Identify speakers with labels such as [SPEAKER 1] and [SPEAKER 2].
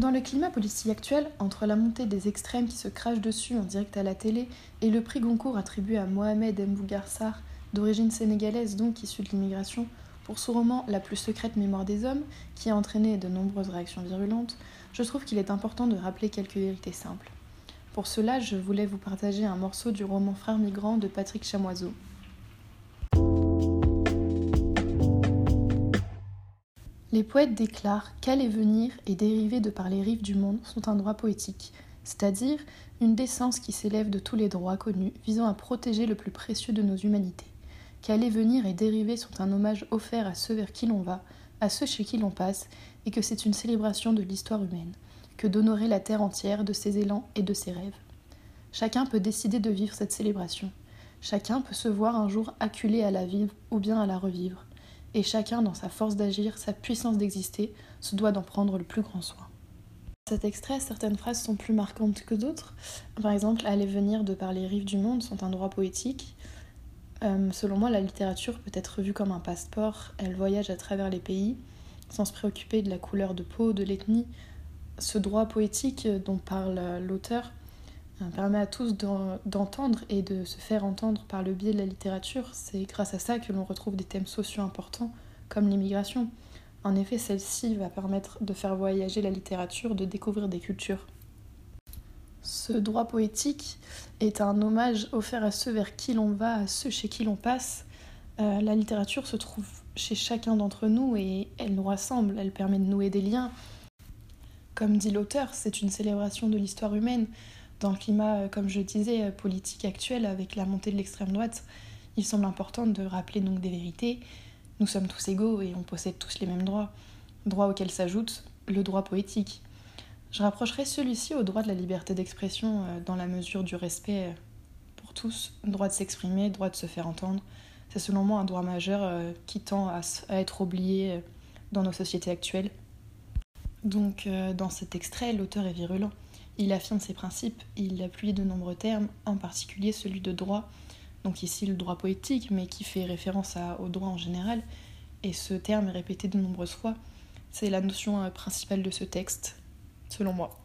[SPEAKER 1] Dans le climat politique actuel, entre la montée des extrêmes qui se crachent dessus en direct à la télé et le prix Goncourt attribué à Mohamed Mbougar Sarr, d'origine sénégalaise donc issue de l'immigration, pour son roman La plus secrète mémoire des hommes, qui a entraîné de nombreuses réactions virulentes, je trouve qu'il est important de rappeler quelques vérités simples. Pour cela, je voulais vous partager un morceau du roman Frères migrants de Patrick Chamoiseau. Les poètes déclarent qu'aller venir et dériver de par les rives du monde sont un droit poétique, c'est-à-dire une décence qui s'élève de tous les droits connus visant à protéger le plus précieux de nos humanités. Qu'aller venir et dériver sont un hommage offert à ceux vers qui l'on va, à ceux chez qui l'on passe, et que c'est une célébration de l'histoire humaine, que d'honorer la terre entière de ses élans et de ses rêves. Chacun peut décider de vivre cette célébration. Chacun peut se voir un jour acculé à la vivre ou bien à la revivre et chacun, dans sa force d'agir, sa puissance d'exister, se doit d'en prendre le plus grand soin. Cet extrait, certaines phrases sont plus marquantes que d'autres. Par exemple, aller venir de par les rives du monde sont un droit poétique. Euh, selon moi, la littérature peut être vue comme un passeport. Elle voyage à travers les pays sans se préoccuper de la couleur de peau, de l'ethnie. Ce droit poétique dont parle l'auteur permet à tous d'entendre et de se faire entendre par le biais de la littérature. C'est grâce à ça que l'on retrouve des thèmes sociaux importants comme l'immigration. En effet, celle-ci va permettre de faire voyager la littérature, de découvrir des cultures. Ce droit poétique est un hommage offert à ceux vers qui l'on va, à ceux chez qui l'on passe. Euh, la littérature se trouve chez chacun d'entre nous et elle nous rassemble, elle permet de nouer des liens. Comme dit l'auteur, c'est une célébration de l'histoire humaine dans le climat, euh, comme je disais, euh, politique actuel avec la montée de l'extrême droite, il semble important de rappeler donc des vérités. Nous sommes tous égaux et on possède tous les mêmes droits, droits auxquels s'ajoute le droit poétique. Je rapprocherai celui-ci au droit de la liberté d'expression euh, dans la mesure du respect pour tous, droit de s'exprimer, droit de se faire entendre. C'est selon moi un droit majeur qui tend à, être oublié dans nos sociétés actuelles. Donc dans cet extrait, l'auteur est virulent. Il affirme ses principes, il appuie de nombreux termes, en particulier celui de droit, donc ici le droit poétique, mais qui fait référence au droit en général, et ce terme est répété de nombreuses fois. C'est la notion euh, principale de ce texte, selon moi.